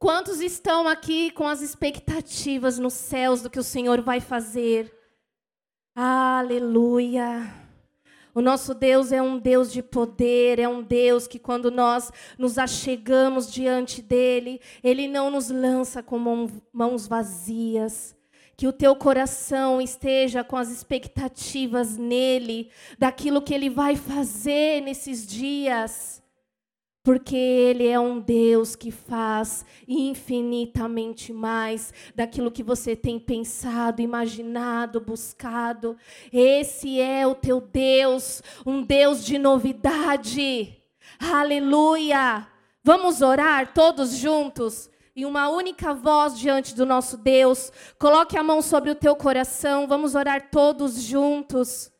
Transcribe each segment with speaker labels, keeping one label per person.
Speaker 1: Quantos estão aqui com as expectativas nos céus do que o Senhor vai fazer? Aleluia. O nosso Deus é um Deus de poder, é um Deus que, quando nós nos achegamos diante dEle, Ele não nos lança com mãos vazias. Que o teu coração esteja com as expectativas nele, daquilo que Ele vai fazer nesses dias porque Ele é um Deus que faz infinitamente mais daquilo que você tem pensado, imaginado, buscado. Esse é o teu Deus, um Deus de novidade. Aleluia! Vamos orar todos juntos? Em uma única voz diante do nosso Deus. Coloque a mão sobre o teu coração. Vamos orar todos juntos.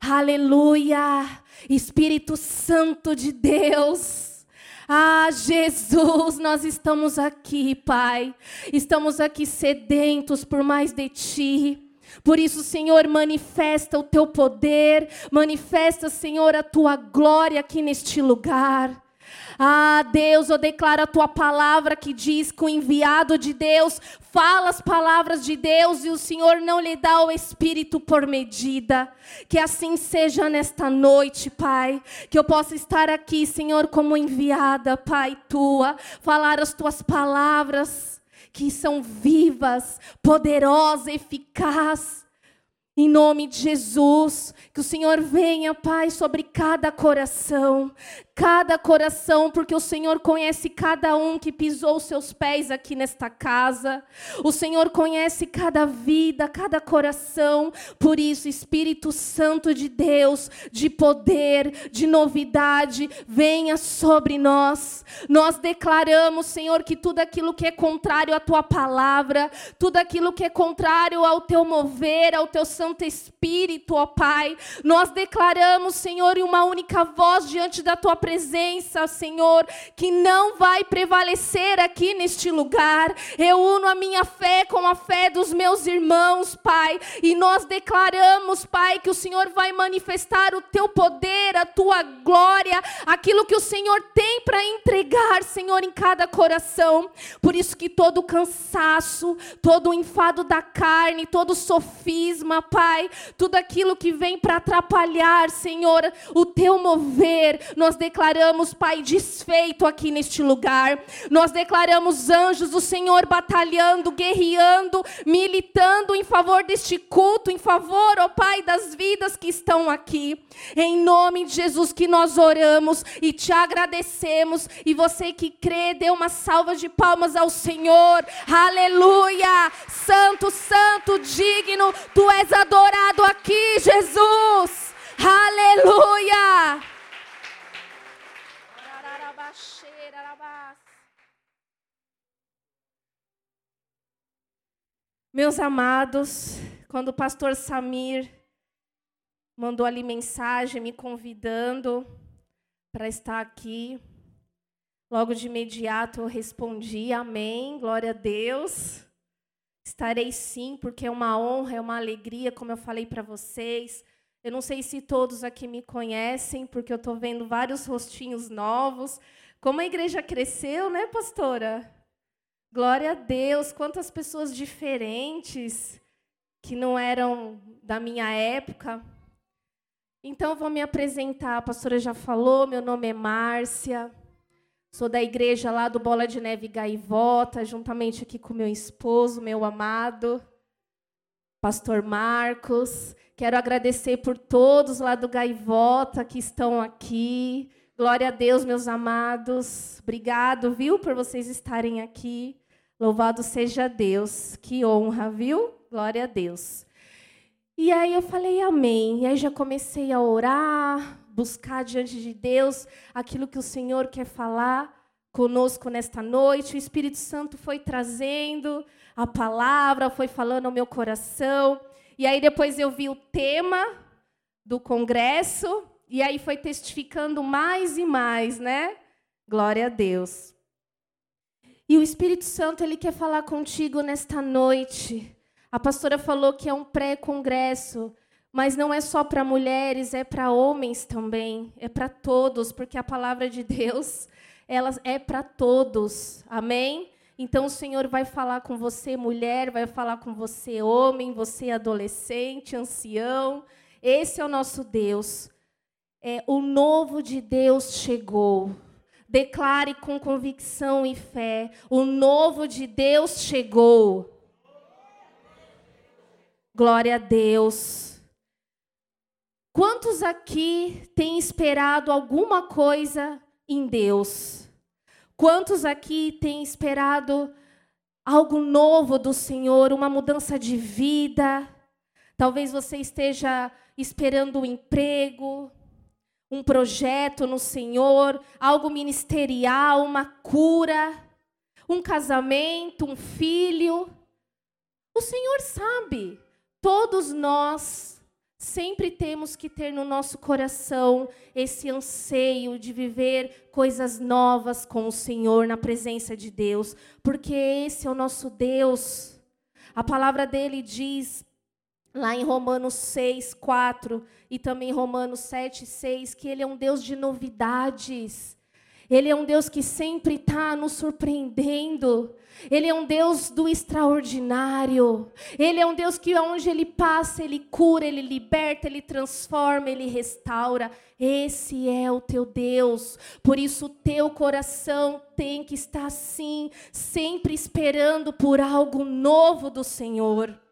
Speaker 1: Aleluia! Espírito Santo de Deus. Ah, Jesus, nós estamos aqui, Pai. Estamos aqui sedentos por mais de Ti. Por isso, Senhor, manifesta o teu poder, manifesta, Senhor, a tua glória aqui neste lugar. Ah, Deus, eu declaro a tua palavra que diz que o enviado de Deus fala as palavras de Deus e o Senhor não lhe dá o espírito por medida. Que assim seja nesta noite, Pai. Que eu possa estar aqui, Senhor, como enviada, Pai, tua, falar as tuas palavras que são vivas, poderosas, eficazes em nome de Jesus, que o Senhor venha, Pai, sobre cada coração, cada coração, porque o Senhor conhece cada um que pisou os seus pés aqui nesta casa. O Senhor conhece cada vida, cada coração. Por isso, Espírito Santo de Deus, de poder, de novidade, venha sobre nós. Nós declaramos, Senhor, que tudo aquilo que é contrário à tua palavra, tudo aquilo que é contrário ao teu mover, ao teu santo Santo Espírito, ó Pai. Nós declaramos, Senhor, em uma única voz diante da tua presença, Senhor, que não vai prevalecer aqui neste lugar. Eu uno a minha fé com a fé dos meus irmãos, Pai, e nós declaramos, Pai, que o Senhor vai manifestar o teu poder, a tua glória, aquilo que o Senhor tem para entregar, Senhor, em cada coração. Por isso que todo cansaço, todo enfado da carne, todo sofisma, Pai, tudo aquilo que vem para atrapalhar, Senhor, o teu mover, nós declaramos, Pai, desfeito aqui neste lugar. Nós declaramos anjos do Senhor batalhando, guerreando, militando em favor deste culto, em favor, ó Pai, das vidas que estão aqui. Em nome de Jesus que nós oramos e te agradecemos. E você que crê, dê uma salva de palmas ao Senhor. Aleluia! Santo, santo, digno, tu és a adorado aqui, Jesus. Aleluia. Meus amados, quando o pastor Samir mandou ali mensagem me convidando para estar aqui, logo de imediato eu respondi: Amém, glória a Deus. Estarei sim, porque é uma honra, é uma alegria, como eu falei para vocês. Eu não sei se todos aqui me conhecem, porque eu estou vendo vários rostinhos novos. Como a igreja cresceu, né, pastora? Glória a Deus, quantas pessoas diferentes que não eram da minha época. Então, vou me apresentar. A pastora já falou, meu nome é Márcia. Sou da igreja lá do Bola de Neve Gaivota, juntamente aqui com meu esposo, meu amado, pastor Marcos. Quero agradecer por todos lá do Gaivota que estão aqui. Glória a Deus, meus amados. Obrigado, viu, por vocês estarem aqui. Louvado seja Deus. Que honra, viu? Glória a Deus. E aí eu falei amém. E aí já comecei a orar, buscar diante de Deus aquilo que o Senhor quer falar conosco nesta noite. O Espírito Santo foi trazendo a palavra, foi falando ao meu coração. E aí depois eu vi o tema do congresso e aí foi testificando mais e mais, né? Glória a Deus. E o Espírito Santo ele quer falar contigo nesta noite. A pastora falou que é um pré-congresso mas não é só para mulheres, é para homens também, é para todos, porque a palavra de Deus, ela é para todos. Amém? Então o Senhor vai falar com você, mulher, vai falar com você, homem, você adolescente, ancião. Esse é o nosso Deus. É, o novo de Deus chegou. Declare com convicção e fé: o novo de Deus chegou. Glória a Deus. Quantos aqui têm esperado alguma coisa em Deus? Quantos aqui têm esperado algo novo do Senhor, uma mudança de vida? Talvez você esteja esperando um emprego, um projeto no Senhor, algo ministerial, uma cura, um casamento, um filho. O Senhor sabe. Todos nós sempre temos que ter no nosso coração esse anseio de viver coisas novas com o Senhor na presença de Deus, porque esse é o nosso Deus. A palavra dele diz lá em Romanos 6, 4 e também Romanos 7, 6, que Ele é um Deus de novidades. Ele é um Deus que sempre está nos surpreendendo. Ele é um Deus do extraordinário. Ele é um Deus que onde Ele passa, Ele cura, Ele liberta, Ele transforma, Ele restaura. Esse é o teu Deus. Por isso, o teu coração tem que estar assim, sempre esperando por algo novo do Senhor.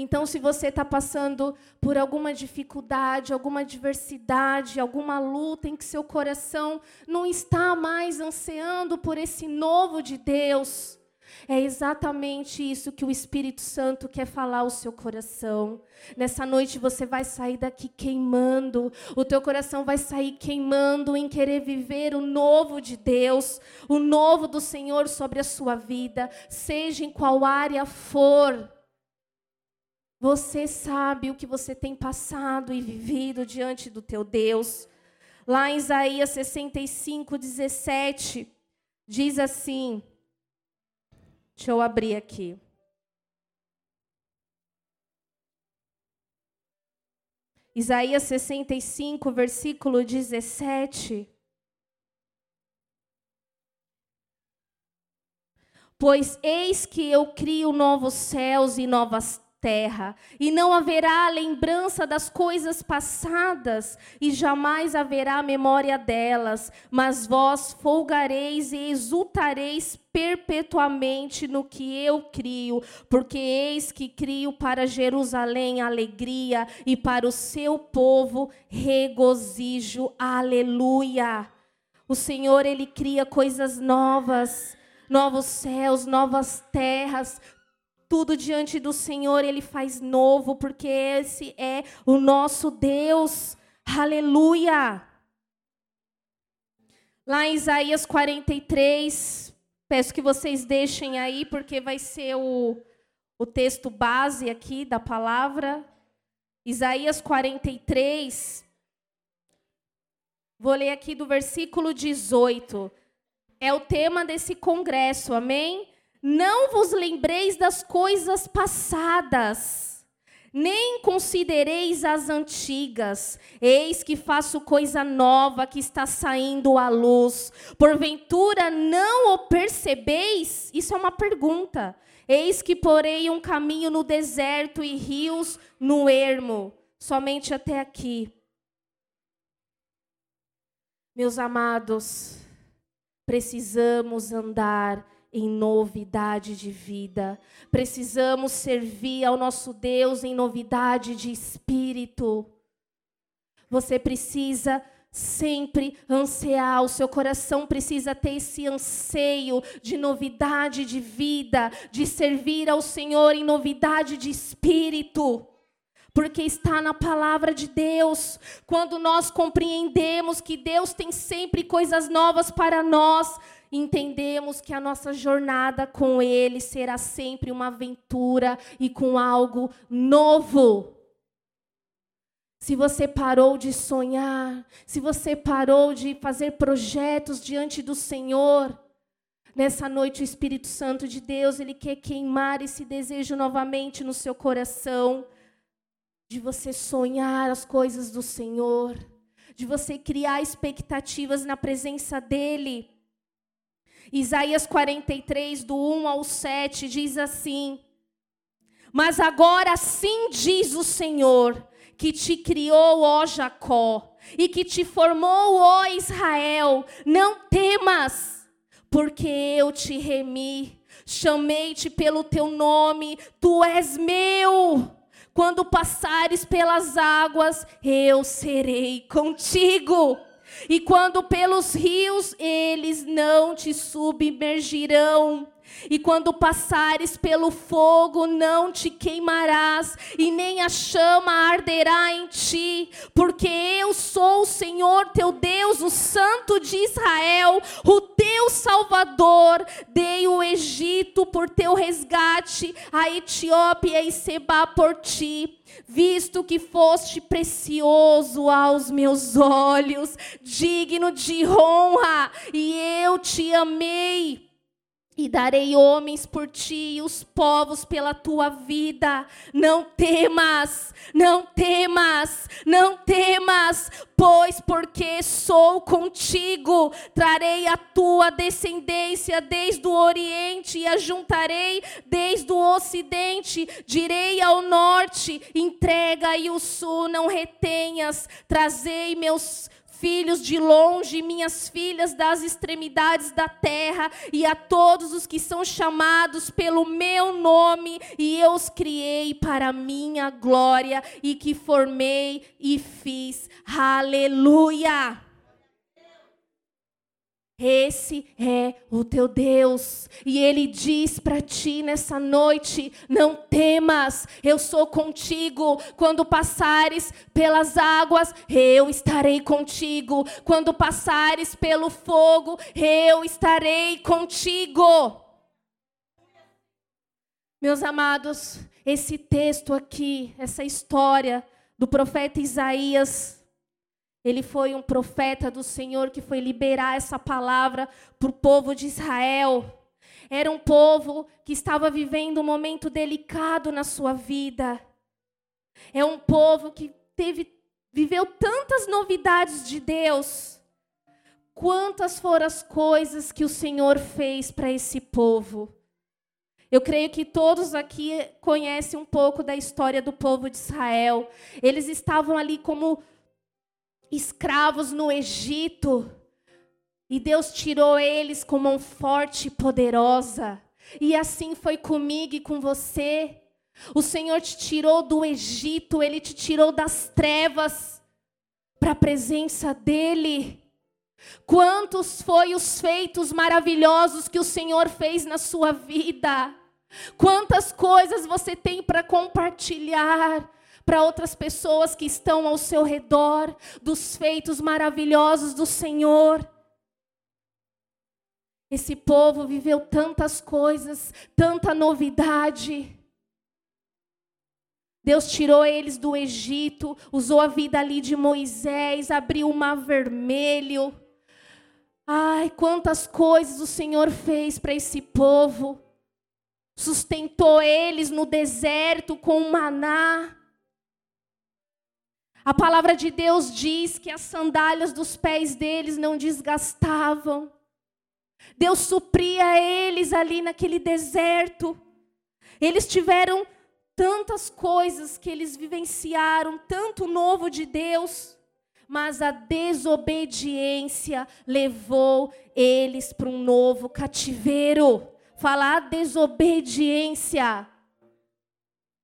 Speaker 1: Então, se você está passando por alguma dificuldade, alguma adversidade, alguma luta em que seu coração não está mais ansiando por esse novo de Deus, é exatamente isso que o Espírito Santo quer falar ao seu coração. Nessa noite você vai sair daqui queimando, o teu coração vai sair queimando em querer viver o novo de Deus, o novo do Senhor sobre a sua vida, seja em qual área for. Você sabe o que você tem passado e vivido diante do teu Deus. Lá em Isaías 65, 17, diz assim. Deixa eu abrir aqui. Isaías 65, versículo 17. Pois eis que eu crio novos céus e novas terra, e não haverá lembrança das coisas passadas, e jamais haverá memória delas, mas vós folgareis e exultareis perpetuamente no que eu crio, porque eis que crio para Jerusalém alegria e para o seu povo regozijo. Aleluia. O Senhor ele cria coisas novas, novos céus, novas terras, tudo diante do Senhor ele faz novo, porque esse é o nosso Deus. Aleluia! Lá em Isaías 43, peço que vocês deixem aí, porque vai ser o, o texto base aqui da palavra. Isaías 43, vou ler aqui do versículo 18. É o tema desse congresso, amém? Não vos lembreis das coisas passadas, nem considereis as antigas. Eis que faço coisa nova que está saindo à luz. Porventura não o percebeis? Isso é uma pergunta. Eis que porei um caminho no deserto e rios no ermo. Somente até aqui. Meus amados, precisamos andar em novidade de vida. Precisamos servir ao nosso Deus em novidade de espírito. Você precisa sempre ansiar, o seu coração precisa ter esse anseio de novidade de vida, de servir ao Senhor em novidade de espírito. Porque está na palavra de Deus. Quando nós compreendemos que Deus tem sempre coisas novas para nós, entendemos que a nossa jornada com Ele será sempre uma aventura e com algo novo. Se você parou de sonhar, se você parou de fazer projetos diante do Senhor, nessa noite o Espírito Santo de Deus, ele quer queimar esse desejo novamente no seu coração, de você sonhar as coisas do Senhor, de você criar expectativas na presença dEle. Isaías 43, do 1 ao 7, diz assim: Mas agora sim diz o Senhor, que te criou, ó Jacó, e que te formou, ó Israel, não temas, porque eu te remi, chamei-te pelo teu nome, tu és meu. Quando passares pelas águas, eu serei contigo. E quando pelos rios, eles não te submergirão. E quando passares pelo fogo, não te queimarás, e nem a chama arderá em ti, porque eu sou o Senhor teu Deus, o Santo de Israel, o teu Salvador. Dei o Egito por teu resgate, a Etiópia e Seba por ti visto que foste precioso aos meus olhos, digno de honra, e eu te amei. E darei homens por ti e os povos pela tua vida. Não temas, não temas, não temas, pois porque sou contigo, trarei a tua descendência desde o oriente e a juntarei desde o ocidente. Direi ao norte: entrega e o sul não retenhas. Trazei meus filhos de longe, minhas filhas das extremidades da terra, e a todos os que são chamados pelo meu nome, e eu os criei para minha glória, e que formei e fiz. Aleluia! Esse é o teu Deus, e Ele diz para ti nessa noite: não temas, eu sou contigo. Quando passares pelas águas, eu estarei contigo. Quando passares pelo fogo, eu estarei contigo. Meus amados, esse texto aqui, essa história do profeta Isaías, ele foi um profeta do Senhor que foi liberar essa palavra para o povo de Israel. Era um povo que estava vivendo um momento delicado na sua vida. É um povo que teve, viveu tantas novidades de Deus. Quantas foram as coisas que o Senhor fez para esse povo? Eu creio que todos aqui conhecem um pouco da história do povo de Israel. Eles estavam ali como escravos no Egito. E Deus tirou eles com mão forte e poderosa. E assim foi comigo e com você. O Senhor te tirou do Egito, Ele te tirou das trevas para a presença dEle. Quantos foi os feitos maravilhosos que o Senhor fez na sua vida? Quantas coisas você tem para compartilhar? Para outras pessoas que estão ao seu redor, dos feitos maravilhosos do Senhor. Esse povo viveu tantas coisas, tanta novidade. Deus tirou eles do Egito, usou a vida ali de Moisés, abriu o mar vermelho. Ai, quantas coisas o Senhor fez para esse povo. Sustentou eles no deserto com maná. A palavra de Deus diz que as sandálias dos pés deles não desgastavam. Deus supria eles ali naquele deserto. Eles tiveram tantas coisas que eles vivenciaram, tanto novo de Deus, mas a desobediência levou eles para um novo cativeiro. Falar desobediência.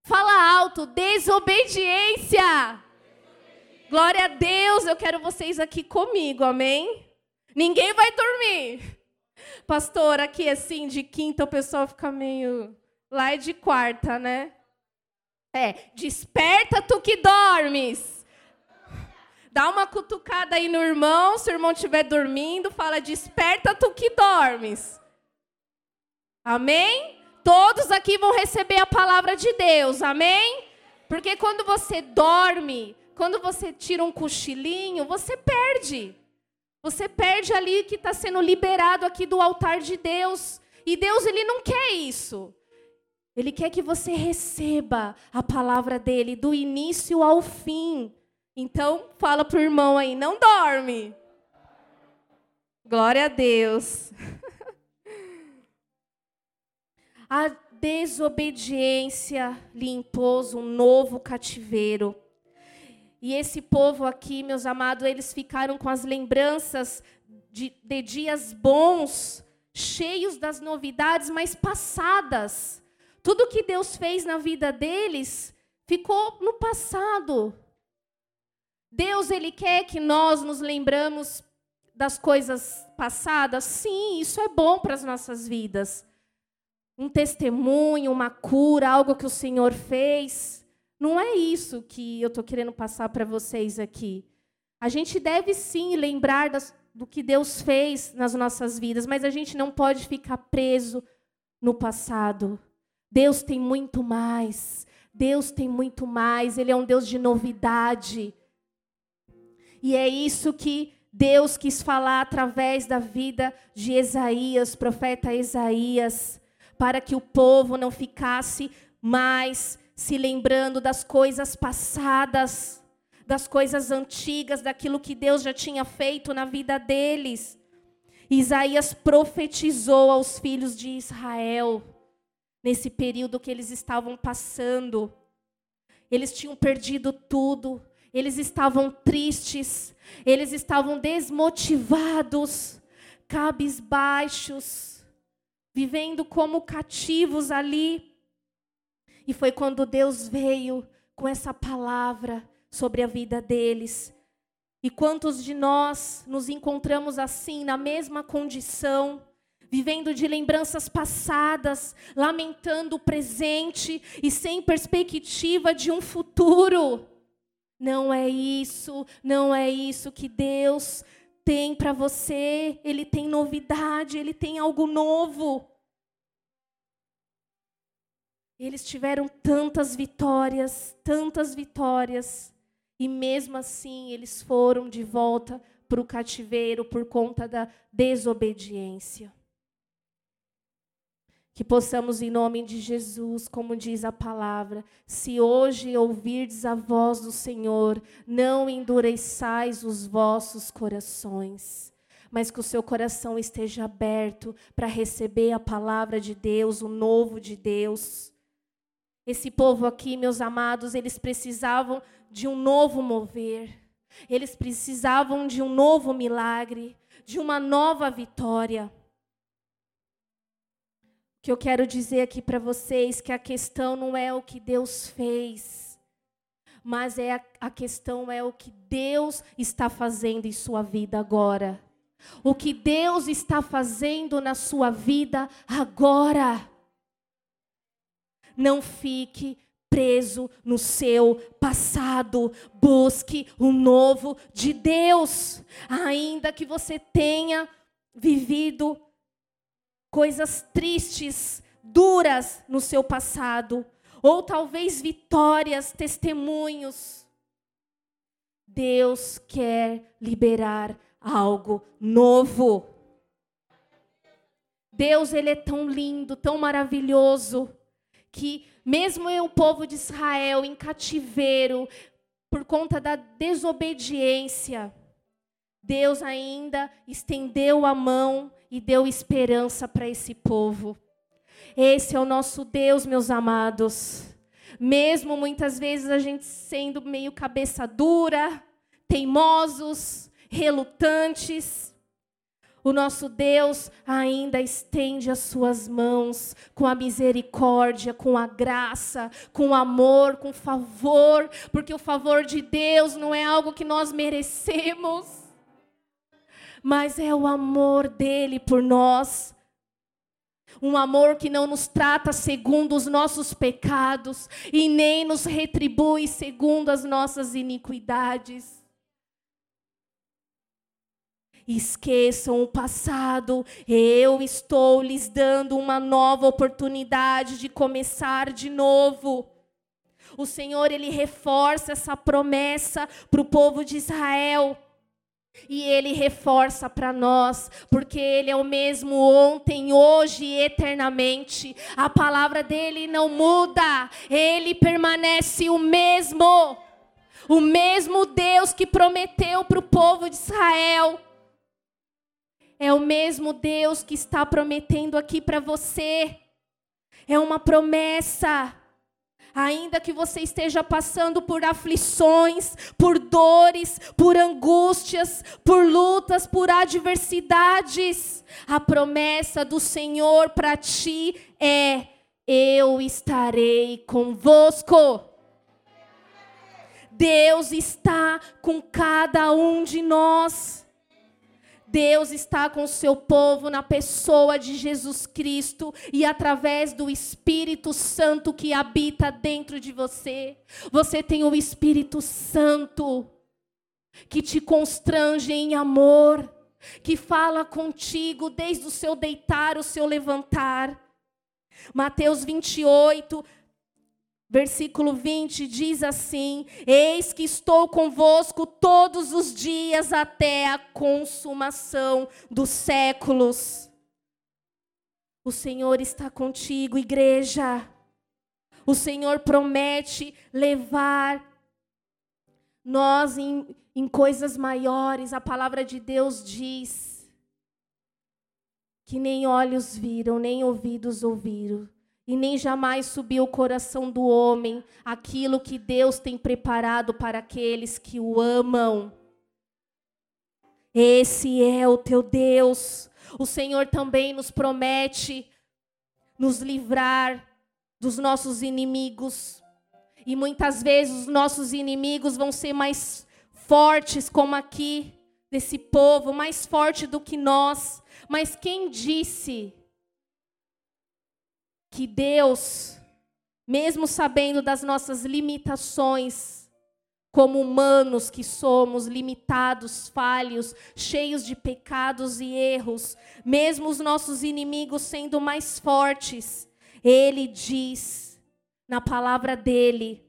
Speaker 1: Fala alto, desobediência. Glória a Deus, eu quero vocês aqui comigo, amém? Ninguém vai dormir. Pastor, aqui assim, de quinta o pessoal fica meio. Lá é de quarta, né? É, desperta tu que dormes. Dá uma cutucada aí no irmão, se o irmão estiver dormindo, fala: desperta tu que dormes. Amém? Todos aqui vão receber a palavra de Deus, amém? Porque quando você dorme, quando você tira um cochilinho, você perde. Você perde ali que está sendo liberado aqui do altar de Deus. E Deus, Ele não quer isso. Ele quer que você receba a palavra dele do início ao fim. Então, fala para o irmão aí, não dorme. Glória a Deus. A desobediência lhe impôs um novo cativeiro. E esse povo aqui, meus amados, eles ficaram com as lembranças de, de dias bons, cheios das novidades, mas passadas. Tudo que Deus fez na vida deles ficou no passado. Deus ele quer que nós nos lembramos das coisas passadas? Sim, isso é bom para as nossas vidas. Um testemunho, uma cura, algo que o Senhor fez. Não é isso que eu estou querendo passar para vocês aqui. A gente deve sim lembrar das, do que Deus fez nas nossas vidas, mas a gente não pode ficar preso no passado. Deus tem muito mais. Deus tem muito mais. Ele é um Deus de novidade. E é isso que Deus quis falar através da vida de Isaías, profeta Isaías, para que o povo não ficasse mais se lembrando das coisas passadas, das coisas antigas, daquilo que Deus já tinha feito na vida deles. Isaías profetizou aos filhos de Israel nesse período que eles estavam passando. Eles tinham perdido tudo, eles estavam tristes, eles estavam desmotivados, cabisbaixos, vivendo como cativos ali. E foi quando Deus veio com essa palavra sobre a vida deles. E quantos de nós nos encontramos assim, na mesma condição, vivendo de lembranças passadas, lamentando o presente e sem perspectiva de um futuro? Não é isso, não é isso que Deus tem para você. Ele tem novidade, ele tem algo novo. Eles tiveram tantas vitórias, tantas vitórias, e mesmo assim eles foram de volta para o cativeiro por conta da desobediência. Que possamos, em nome de Jesus, como diz a palavra, se hoje ouvirdes a voz do Senhor, não endureçais os vossos corações, mas que o seu coração esteja aberto para receber a palavra de Deus, o novo de Deus. Esse povo aqui, meus amados, eles precisavam de um novo mover, eles precisavam de um novo milagre, de uma nova vitória que eu quero dizer aqui para vocês que a questão não é o que Deus fez, mas é a, a questão é o que Deus está fazendo em sua vida agora. O que Deus está fazendo na sua vida agora. Não fique preso no seu passado. Busque o novo de Deus. Ainda que você tenha vivido coisas tristes, duras no seu passado, ou talvez vitórias, testemunhos. Deus quer liberar algo novo. Deus, ele é tão lindo, tão maravilhoso, que mesmo o povo de Israel em cativeiro, por conta da desobediência, Deus ainda estendeu a mão e deu esperança para esse povo. Esse é o nosso Deus, meus amados. Mesmo muitas vezes a gente sendo meio cabeça dura, teimosos, relutantes, o nosso Deus ainda estende as suas mãos com a misericórdia, com a graça, com amor, com favor, porque o favor de Deus não é algo que nós merecemos mas é o amor dele por nós. Um amor que não nos trata segundo os nossos pecados e nem nos retribui segundo as nossas iniquidades. Esqueçam o passado, eu estou lhes dando uma nova oportunidade de começar de novo. O Senhor, Ele reforça essa promessa para o povo de Israel. E ele reforça para nós, porque ele é o mesmo ontem, hoje e eternamente. A palavra dele não muda, ele permanece o mesmo. O mesmo Deus que prometeu para o povo de Israel. É o mesmo Deus que está prometendo aqui para você. É uma promessa. Ainda que você esteja passando por aflições, por dores, por angústias, por lutas, por adversidades, a promessa do Senhor para ti é: eu estarei convosco. Deus está com cada um de nós. Deus está com o seu povo na pessoa de Jesus Cristo e através do Espírito Santo que habita dentro de você. Você tem o Espírito Santo que te constrange em amor, que fala contigo desde o seu deitar, o seu levantar. Mateus 28, Versículo 20 diz assim: Eis que estou convosco todos os dias até a consumação dos séculos. O Senhor está contigo, igreja. O Senhor promete levar nós em, em coisas maiores. A palavra de Deus diz que nem olhos viram, nem ouvidos ouviram e nem jamais subiu o coração do homem aquilo que Deus tem preparado para aqueles que o amam. Esse é o teu Deus. O Senhor também nos promete nos livrar dos nossos inimigos. E muitas vezes os nossos inimigos vão ser mais fortes, como aqui, desse povo, mais forte do que nós. Mas quem disse que Deus, mesmo sabendo das nossas limitações, como humanos que somos, limitados, falhos, cheios de pecados e erros, mesmo os nossos inimigos sendo mais fortes, Ele diz na palavra dele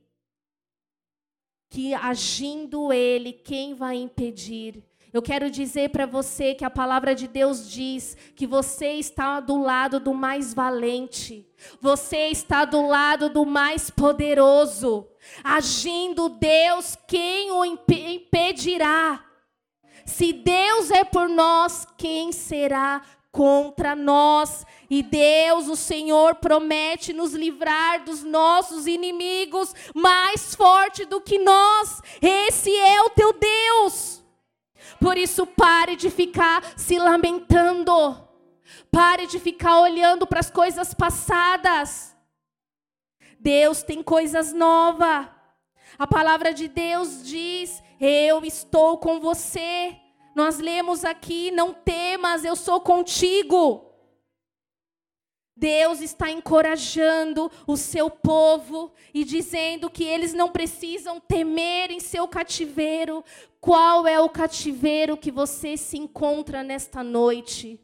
Speaker 1: que agindo Ele, quem vai impedir? Eu quero dizer para você que a palavra de Deus diz que você está do lado do mais valente, você está do lado do mais poderoso. Agindo Deus, quem o impedirá? Se Deus é por nós, quem será contra nós? E Deus, o Senhor, promete nos livrar dos nossos inimigos mais forte do que nós. Esse é o teu Deus. Por isso, pare de ficar se lamentando. Pare de ficar olhando para as coisas passadas. Deus tem coisas novas. A palavra de Deus diz: Eu estou com você. Nós lemos aqui: Não temas, eu sou contigo. Deus está encorajando o seu povo e dizendo que eles não precisam temer em seu cativeiro. Qual é o cativeiro que você se encontra nesta noite?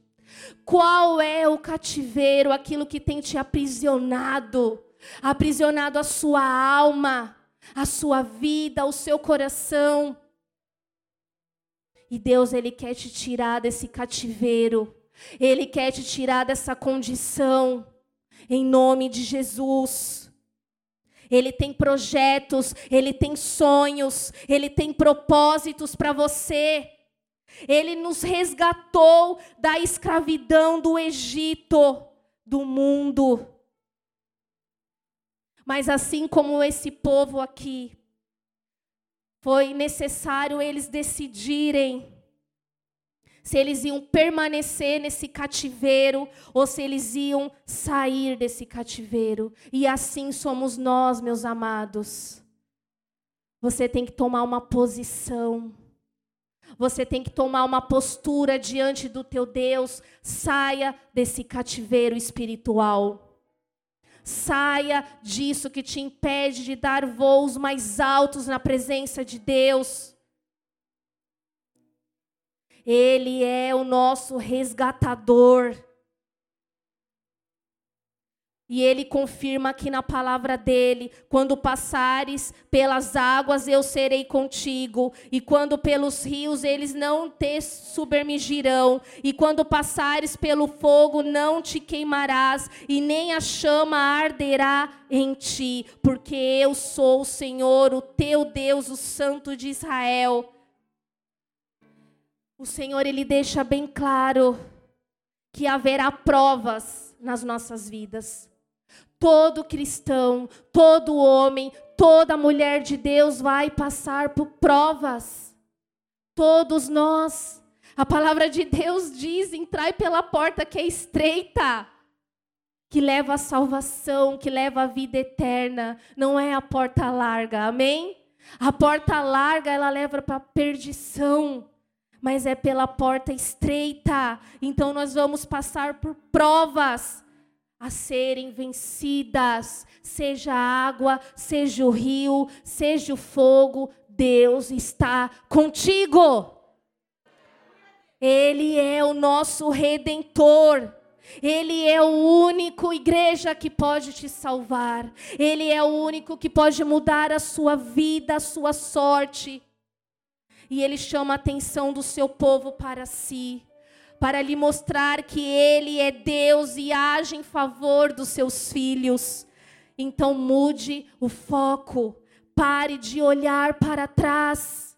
Speaker 1: Qual é o cativeiro, aquilo que tem te aprisionado? Aprisionado a sua alma, a sua vida, o seu coração. E Deus, Ele quer te tirar desse cativeiro. Ele quer te tirar dessa condição, em nome de Jesus. Ele tem projetos, ele tem sonhos, ele tem propósitos para você. Ele nos resgatou da escravidão do Egito, do mundo. Mas assim como esse povo aqui, foi necessário eles decidirem se eles iam permanecer nesse cativeiro ou se eles iam sair desse cativeiro. E assim somos nós, meus amados. Você tem que tomar uma posição. Você tem que tomar uma postura diante do teu Deus. Saia desse cativeiro espiritual. Saia disso que te impede de dar voos mais altos na presença de Deus. Ele é o nosso resgatador. E ele confirma aqui na palavra dele: quando passares pelas águas, eu serei contigo, e quando pelos rios, eles não te submergirão, e quando passares pelo fogo, não te queimarás, e nem a chama arderá em ti, porque eu sou o Senhor, o teu Deus, o Santo de Israel o Senhor ele deixa bem claro que haverá provas nas nossas vidas. Todo cristão, todo homem, toda mulher de Deus vai passar por provas. Todos nós. A palavra de Deus diz: entrai pela porta que é estreita, que leva à salvação, que leva à vida eterna. Não é a porta larga, amém? A porta larga ela leva para a perdição, mas é pela porta estreita. Então nós vamos passar por provas a serem vencidas, seja a água, seja o rio, seja o fogo, Deus está contigo. Ele é o nosso redentor. Ele é o único igreja que pode te salvar. Ele é o único que pode mudar a sua vida, a sua sorte. E ele chama a atenção do seu povo para si para lhe mostrar que Ele é Deus e age em favor dos seus filhos. Então mude o foco, pare de olhar para trás.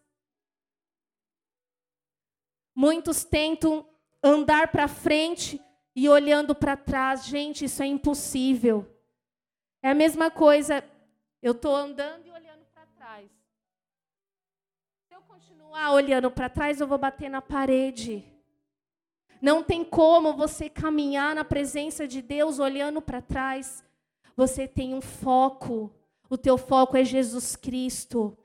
Speaker 1: Muitos tentam andar para frente e olhando para trás. Gente, isso é impossível. É a mesma coisa, eu estou andando e olhando para trás. Continuar olhando para trás, eu vou bater na parede. Não tem como você caminhar na presença de Deus olhando para trás. Você tem um foco. O teu foco é Jesus Cristo.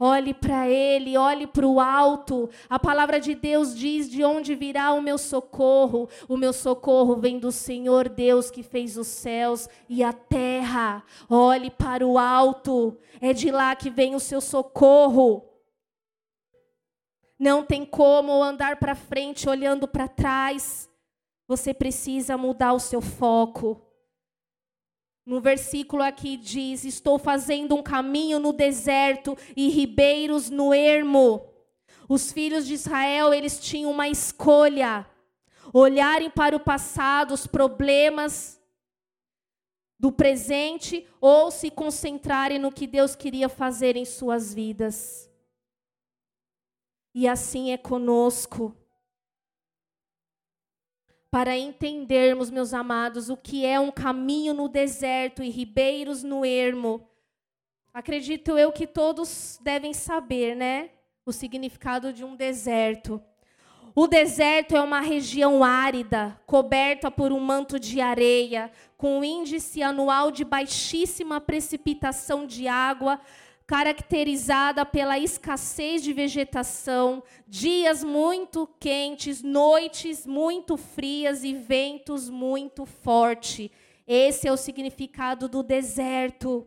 Speaker 1: Olhe para Ele, olhe para o alto. A palavra de Deus diz: de onde virá o meu socorro? O meu socorro vem do Senhor Deus que fez os céus e a terra. Olhe para o alto. É de lá que vem o seu socorro. Não tem como andar para frente olhando para trás. Você precisa mudar o seu foco. No versículo aqui diz: Estou fazendo um caminho no deserto e ribeiros no ermo. Os filhos de Israel, eles tinham uma escolha: olharem para o passado, os problemas do presente, ou se concentrarem no que Deus queria fazer em suas vidas. E assim é conosco. Para entendermos, meus amados, o que é um caminho no deserto e ribeiros no ermo, acredito eu que todos devem saber, né? O significado de um deserto. O deserto é uma região árida, coberta por um manto de areia, com um índice anual de baixíssima precipitação de água, caracterizada pela escassez de vegetação, dias muito quentes, noites muito frias e ventos muito fortes. Esse é o significado do deserto.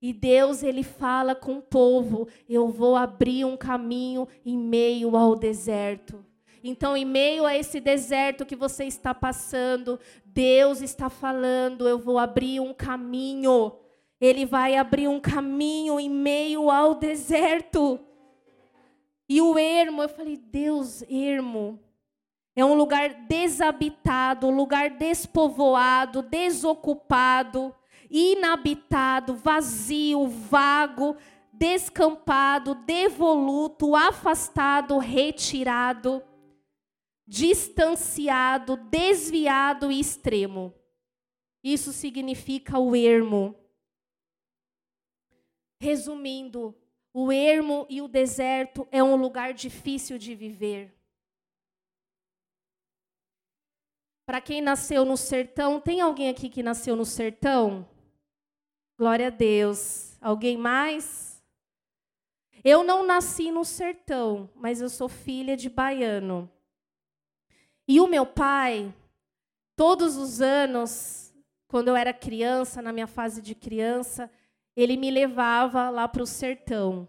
Speaker 1: E Deus ele fala com o povo: eu vou abrir um caminho em meio ao deserto. Então, em meio a esse deserto que você está passando, Deus está falando: eu vou abrir um caminho ele vai abrir um caminho em meio ao deserto. E o ermo, eu falei, Deus, ermo. É um lugar desabitado, um lugar despovoado, desocupado, inabitado, vazio, vago, descampado, devoluto, afastado, retirado, distanciado, desviado e extremo. Isso significa o ermo. Resumindo, o ermo e o deserto é um lugar difícil de viver. Para quem nasceu no sertão, tem alguém aqui que nasceu no sertão? Glória a Deus. Alguém mais? Eu não nasci no sertão, mas eu sou filha de baiano. E o meu pai, todos os anos, quando eu era criança, na minha fase de criança, ele me levava lá para o sertão.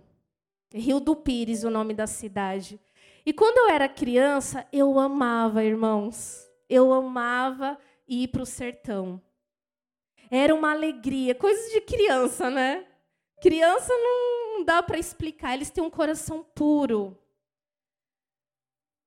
Speaker 1: Rio do Pires, o nome da cidade. E quando eu era criança, eu amava, irmãos. Eu amava ir para o sertão. Era uma alegria, coisa de criança, né? Criança não dá para explicar, eles têm um coração puro.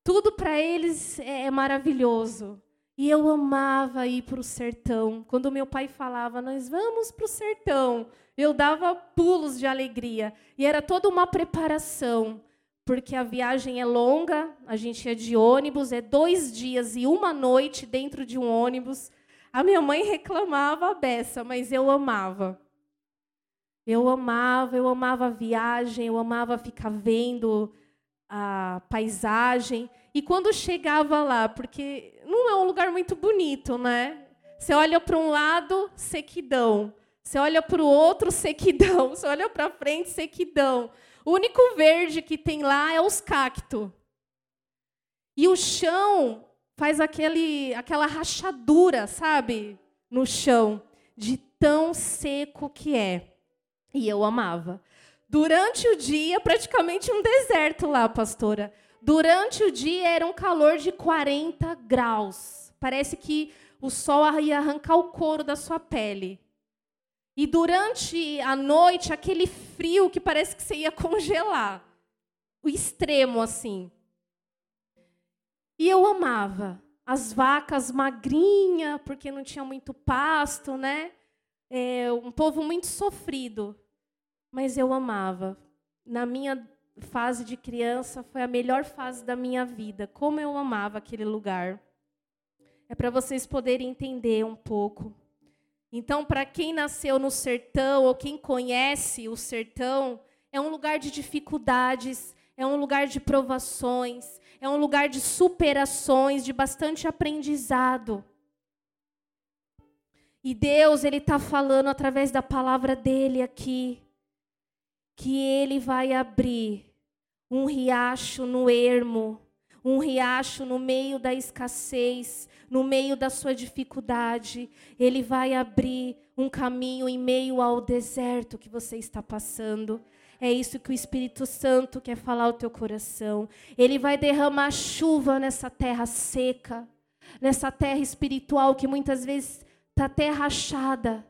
Speaker 1: Tudo para eles é maravilhoso. E eu amava ir para o sertão. Quando meu pai falava, nós vamos para o sertão, eu dava pulos de alegria. E era toda uma preparação, porque a viagem é longa, a gente é de ônibus, é dois dias e uma noite dentro de um ônibus. A minha mãe reclamava a beça, mas eu amava. Eu amava, eu amava a viagem, eu amava ficar vendo a paisagem. E quando chegava lá, porque não é um lugar muito bonito, né? Você olha para um lado, sequidão. Você olha para o outro, sequidão. Você olha para frente, sequidão. O único verde que tem lá é os cactos. E o chão faz aquele, aquela rachadura, sabe? No chão, de tão seco que é. E eu amava. Durante o dia, praticamente um deserto lá, pastora. Durante o dia era um calor de 40 graus. Parece que o sol ia arrancar o couro da sua pele. E durante a noite, aquele frio que parece que você ia congelar. O extremo, assim. E eu amava. As vacas magrinha, porque não tinha muito pasto, né? É, um povo muito sofrido mas eu amava. Na minha fase de criança foi a melhor fase da minha vida. Como eu amava aquele lugar. É para vocês poderem entender um pouco. Então, para quem nasceu no sertão ou quem conhece o sertão, é um lugar de dificuldades, é um lugar de provações, é um lugar de superações, de bastante aprendizado. E Deus, Ele está falando através da palavra dele aqui que ele vai abrir um riacho no ermo, um riacho no meio da escassez, no meio da sua dificuldade. Ele vai abrir um caminho em meio ao deserto que você está passando. É isso que o Espírito Santo quer falar ao teu coração. Ele vai derramar chuva nessa terra seca, nessa terra espiritual que muitas vezes está até rachada.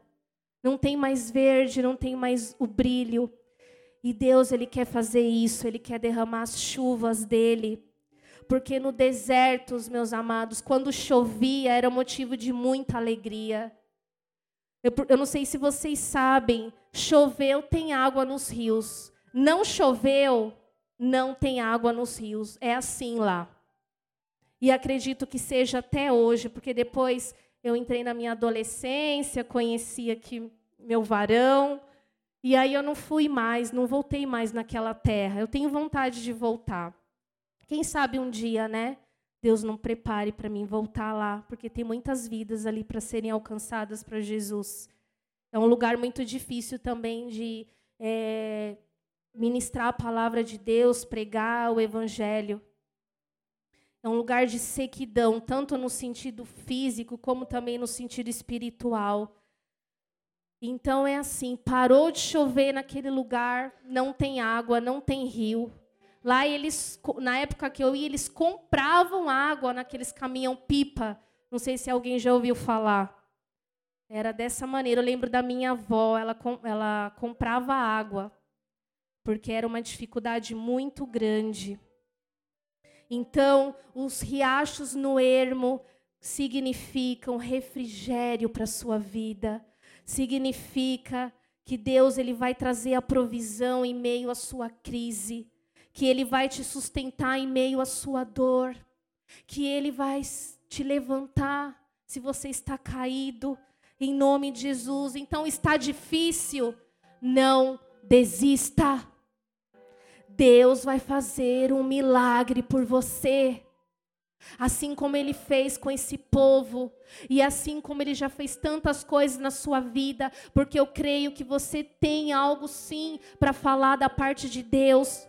Speaker 1: Não tem mais verde, não tem mais o brilho. E Deus, ele quer fazer isso, ele quer derramar as chuvas dele. Porque no deserto, os meus amados, quando chovia, era motivo de muita alegria. Eu, eu não sei se vocês sabem, choveu, tem água nos rios. Não choveu, não tem água nos rios. É assim lá. E acredito que seja até hoje, porque depois eu entrei na minha adolescência, conheci aqui meu varão, e aí eu não fui mais, não voltei mais naquela terra. Eu tenho vontade de voltar. Quem sabe um dia, né? Deus não prepare para mim voltar lá, porque tem muitas vidas ali para serem alcançadas para Jesus. É um lugar muito difícil também de é, ministrar a palavra de Deus, pregar o evangelho. É um lugar de sequidão, tanto no sentido físico como também no sentido espiritual. Então é assim, parou de chover naquele lugar, não tem água, não tem rio. Lá eles, na época que eu ia, eles compravam água naqueles caminhão pipa. Não sei se alguém já ouviu falar. Era dessa maneira. Eu lembro da minha avó, ela, ela comprava água, porque era uma dificuldade muito grande. Então, os riachos no ermo significam refrigério para a sua vida significa que Deus ele vai trazer a provisão em meio à sua crise, que ele vai te sustentar em meio à sua dor, que ele vai te levantar se você está caído, em nome de Jesus. Então está difícil, não desista. Deus vai fazer um milagre por você. Assim como ele fez com esse povo, e assim como ele já fez tantas coisas na sua vida, porque eu creio que você tem algo sim para falar da parte de Deus.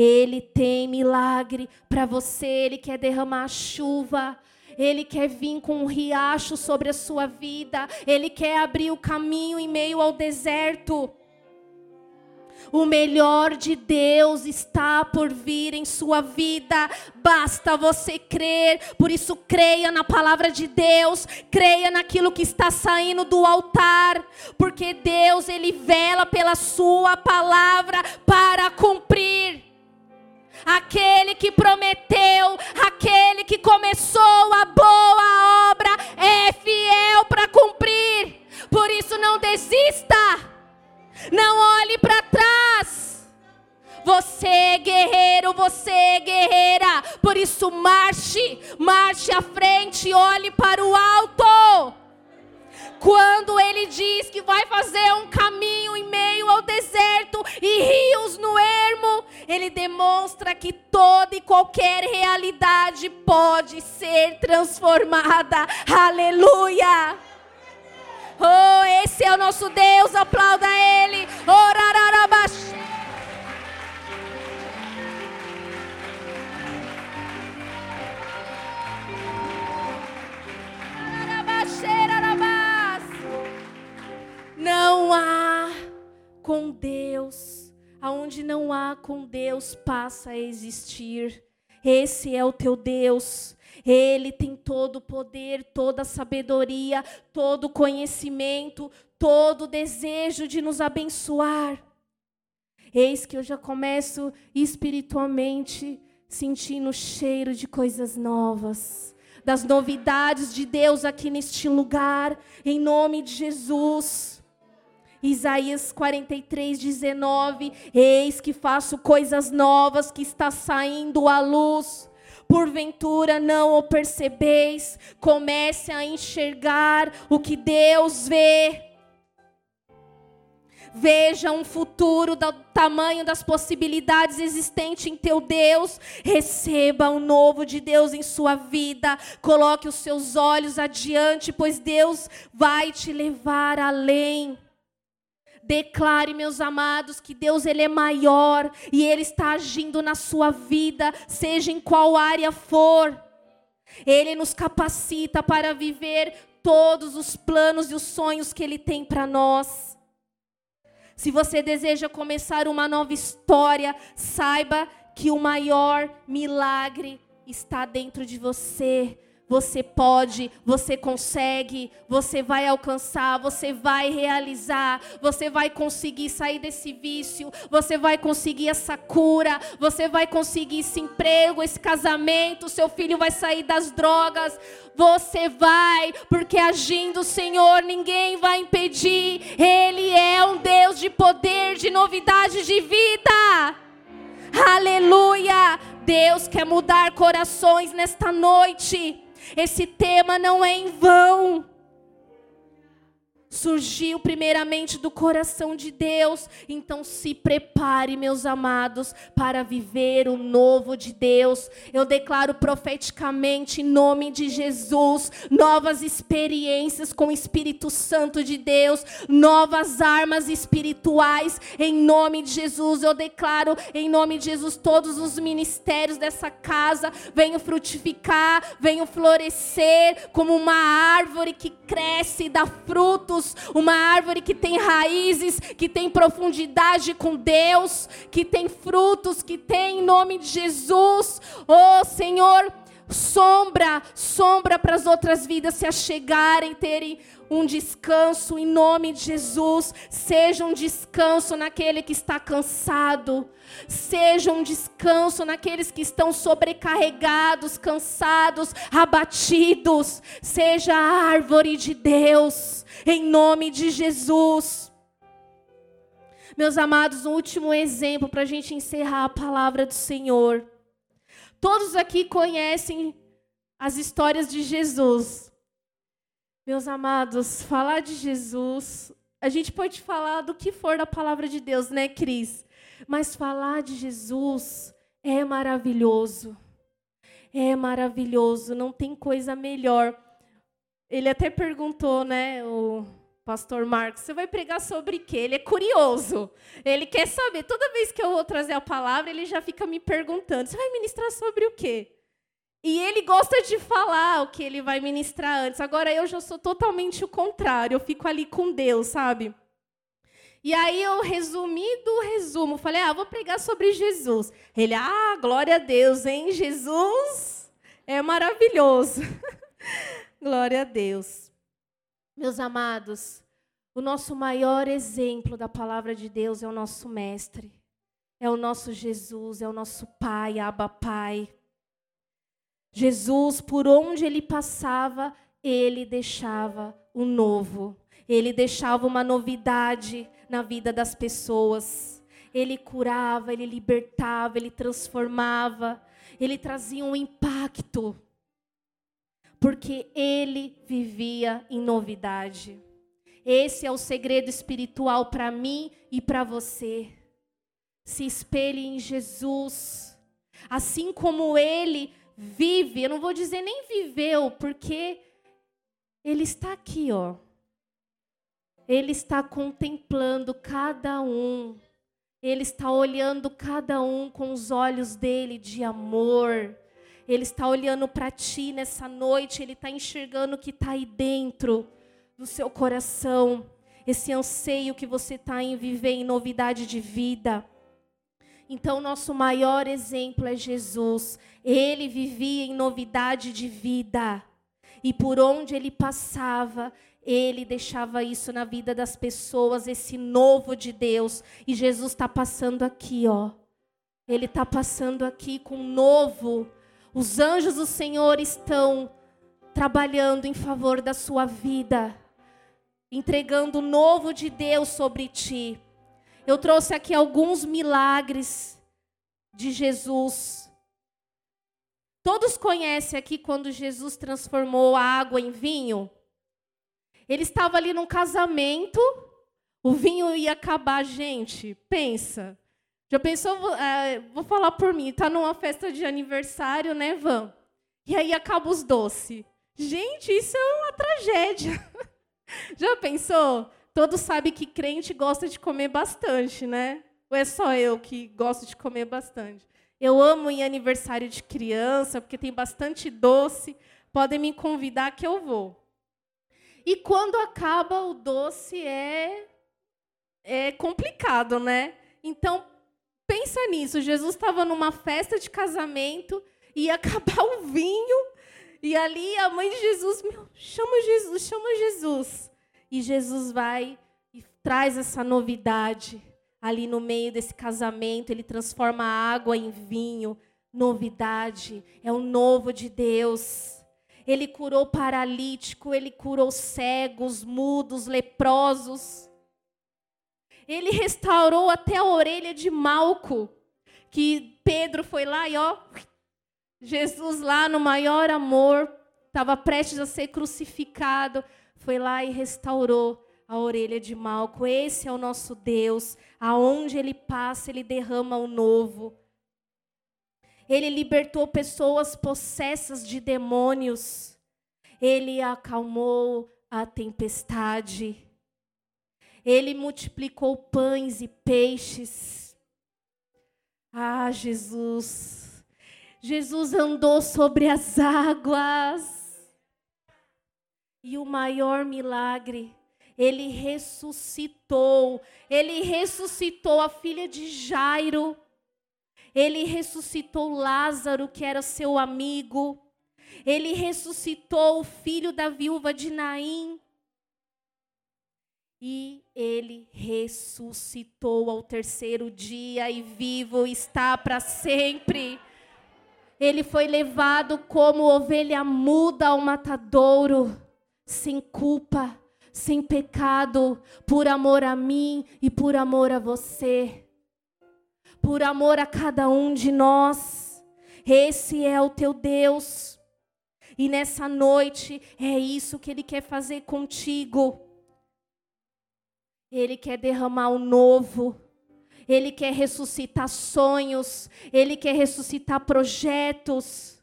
Speaker 1: Ele tem milagre para você, ele quer derramar chuva, ele quer vir com um riacho sobre a sua vida, ele quer abrir o caminho em meio ao deserto. O melhor de Deus está por vir em sua vida. Basta você crer. Por isso, creia na palavra de Deus. Creia naquilo que está saindo do altar. Porque Deus, Ele vela pela Sua palavra para cumprir. Aquele que prometeu, aquele que começou a boa obra, é fiel para cumprir. Por isso, não desista. Não olhe para trás. Você é guerreiro, você é guerreira. Por isso marche, marche à frente, olhe para o alto. Quando ele diz que vai fazer um caminho em meio ao deserto e rios no ermo, ele demonstra que toda e qualquer realidade pode ser transformada. Aleluia! Oh, esse é o nosso Deus, aplauda Ele. Orararabash. Não há com Deus, aonde não há com Deus passa a existir. Esse é o teu Deus. Ele tem todo o poder, toda a sabedoria, todo o conhecimento, todo o desejo de nos abençoar. Eis que eu já começo espiritualmente sentindo o cheiro de coisas novas, das novidades de Deus aqui neste lugar, em nome de Jesus. Isaías 43, 19: Eis que faço coisas novas que está saindo à luz porventura não o percebeis, comece a enxergar o que Deus vê. Veja um futuro do tamanho das possibilidades existentes em teu Deus. Receba o novo de Deus em sua vida. Coloque os seus olhos adiante, pois Deus vai te levar além. Declare, meus amados, que Deus ele é maior e ele está agindo na sua vida, seja em qual área for. Ele nos capacita para viver todos os planos e os sonhos que ele tem para nós. Se você deseja começar uma nova história, saiba que o maior milagre está dentro de você. Você pode, você consegue, você vai alcançar, você vai realizar, você vai conseguir sair desse vício, você vai conseguir essa cura, você vai conseguir esse emprego, esse casamento, seu filho vai sair das drogas. Você vai, porque agindo o Senhor, ninguém vai impedir. Ele é um Deus de poder, de novidade de vida. Aleluia! Deus quer mudar corações nesta noite. Esse tema não é em vão surgiu primeiramente do coração de Deus. Então se prepare, meus amados, para viver o novo de Deus. Eu declaro profeticamente, em nome de Jesus, novas experiências com o Espírito Santo de Deus, novas armas espirituais, em nome de Jesus. Eu declaro, em nome de Jesus, todos os ministérios dessa casa venham frutificar, venham florescer como uma árvore que cresce e dá frutos uma árvore que tem raízes, que tem profundidade com Deus, que tem frutos, que tem em nome de Jesus. Oh Senhor, sombra, sombra para as outras vidas se achegarem, terem um descanso em nome de Jesus. Seja um descanso naquele que está cansado. Seja um descanso naqueles que estão sobrecarregados, cansados, abatidos. Seja a árvore de Deus, em nome de Jesus. Meus amados, um último exemplo para a gente encerrar a palavra do Senhor. Todos aqui conhecem as histórias de Jesus. Meus amados, falar de Jesus, a gente pode falar do que for da palavra de Deus, né, Cris? Mas falar de Jesus é maravilhoso. É maravilhoso, não tem coisa melhor. Ele até perguntou, né, o pastor Marcos, você vai pregar sobre quê? Ele é curioso. Ele quer saber. Toda vez que eu vou trazer a palavra, ele já fica me perguntando: você vai ministrar sobre o quê? E ele gosta de falar o que ele vai ministrar antes. Agora eu já sou totalmente o contrário. Eu fico ali com Deus, sabe? E aí eu resumi do resumo, falei: "Ah, vou pregar sobre Jesus". Ele: "Ah, glória a Deus, hein? Jesus é maravilhoso". glória a Deus. Meus amados, o nosso maior exemplo da palavra de Deus é o nosso mestre. É o nosso Jesus, é o nosso Pai, Abba Pai. Jesus, por onde ele passava, ele deixava o novo. Ele deixava uma novidade na vida das pessoas. Ele curava, ele libertava, ele transformava. ele trazia um impacto, porque ele vivia em novidade. Esse é o segredo espiritual para mim e para você. Se espelhe em Jesus. Assim como ele vive, eu não vou dizer nem viveu, porque ele está aqui, ó. Ele está contemplando cada um. Ele está olhando cada um com os olhos dele de amor. Ele está olhando para ti nessa noite, ele está enxergando o que está aí dentro do seu coração, esse anseio que você está em viver em novidade de vida. Então, nosso maior exemplo é Jesus. Ele vivia em novidade de vida. E por onde ele passava, ele deixava isso na vida das pessoas, esse novo de Deus. E Jesus está passando aqui, ó. Ele está passando aqui com novo. Os anjos do Senhor estão trabalhando em favor da sua vida, entregando o novo de Deus sobre ti. Eu trouxe aqui alguns milagres de Jesus. Todos conhecem aqui quando Jesus transformou a água em vinho? Ele estava ali num casamento, o vinho ia acabar, gente. Pensa. Já pensou? É, vou falar por mim. Tá numa festa de aniversário, né, Van? E aí acaba os doces. Gente, isso é uma tragédia. Já pensou? Todos sabem que crente gosta de comer bastante, né? Ou é só eu que gosto de comer bastante? Eu amo ir aniversário de criança, porque tem bastante doce. Podem me convidar que eu vou. E quando acaba o doce é é complicado, né? Então pensa nisso. Jesus estava numa festa de casamento e ia acabar o vinho e ali a mãe de Jesus, meu, chama Jesus, chama Jesus. E Jesus vai e traz essa novidade ali no meio desse casamento. Ele transforma a água em vinho. Novidade, é o novo de Deus. Ele curou paralítico, ele curou cegos, mudos, leprosos. Ele restaurou até a orelha de Malco, que Pedro foi lá e ó, Jesus lá no maior amor, estava prestes a ser crucificado foi lá e restaurou a orelha de Malco. Esse é o nosso Deus. Aonde ele passa, ele derrama o novo. Ele libertou pessoas possessas de demônios. Ele acalmou a tempestade. Ele multiplicou pães e peixes. Ah, Jesus. Jesus andou sobre as águas. E o maior milagre, ele ressuscitou. Ele ressuscitou a filha de Jairo. Ele ressuscitou Lázaro, que era seu amigo. Ele ressuscitou o filho da viúva de Naim. E ele ressuscitou ao terceiro dia e vivo está para sempre. Ele foi levado como ovelha muda ao matadouro sem culpa, sem pecado, por amor a mim e por amor a você. Por amor a cada um de nós. Esse é o teu Deus. E nessa noite é isso que Ele quer fazer contigo. Ele quer derramar o novo. Ele quer ressuscitar sonhos. Ele quer ressuscitar projetos.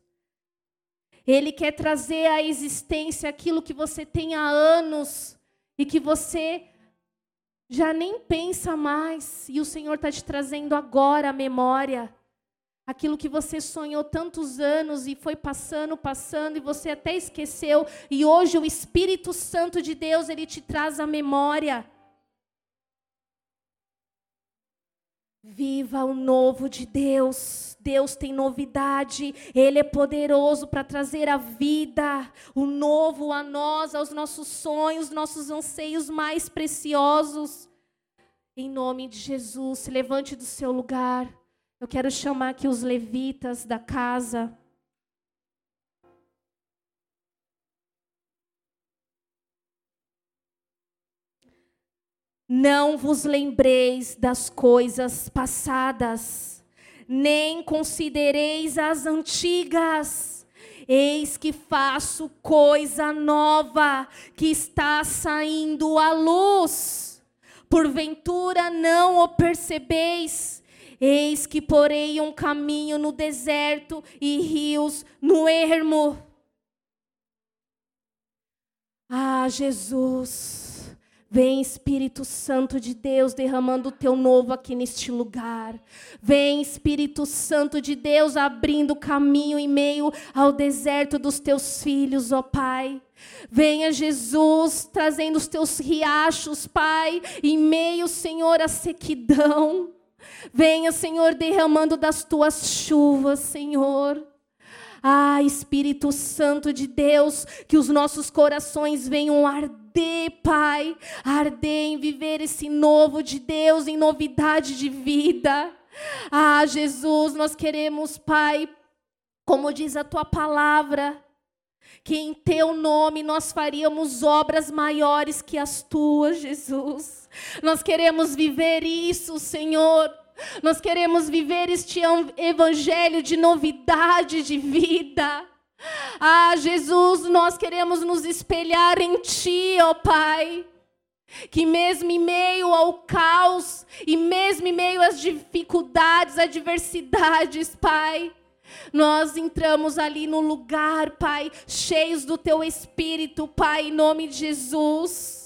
Speaker 1: Ele quer trazer à existência aquilo que você tem há anos e que você já nem pensa mais. E o Senhor está te trazendo agora a memória. Aquilo que você sonhou tantos anos e foi passando, passando, e você até esqueceu. E hoje o Espírito Santo de Deus, ele te traz a memória. Viva o novo de Deus. Deus tem novidade. Ele é poderoso para trazer a vida, o novo a nós, aos nossos sonhos, nossos anseios mais preciosos. Em nome de Jesus, se levante do seu lugar. Eu quero chamar aqui os levitas da casa. Não vos lembreis das coisas passadas, nem considereis as antigas. Eis que faço coisa nova que está saindo à luz. Porventura não o percebeis? Eis que porei um caminho no deserto e rios no ermo. Ah, Jesus. Vem Espírito Santo de Deus derramando o teu novo aqui neste lugar. Vem Espírito Santo de Deus abrindo caminho em meio ao deserto dos teus filhos, ó Pai. Venha Jesus trazendo os teus riachos, Pai, em meio, Senhor, à sequidão. Venha, Senhor, derramando das tuas chuvas, Senhor. Ah, Espírito Santo de Deus, que os nossos corações venham arder, Pai, arder em viver esse novo de Deus, em novidade de vida. Ah, Jesus, nós queremos, Pai, como diz a tua palavra, que em teu nome nós faríamos obras maiores que as tuas, Jesus. Nós queremos viver isso, Senhor. Nós queremos viver este evangelho de novidade de vida. Ah, Jesus, nós queremos nos espelhar em Ti, ó Pai. Que mesmo em meio ao caos, e mesmo em meio às dificuldades, adversidades, Pai, nós entramos ali no lugar, Pai, cheios do Teu Espírito, Pai, em nome de Jesus.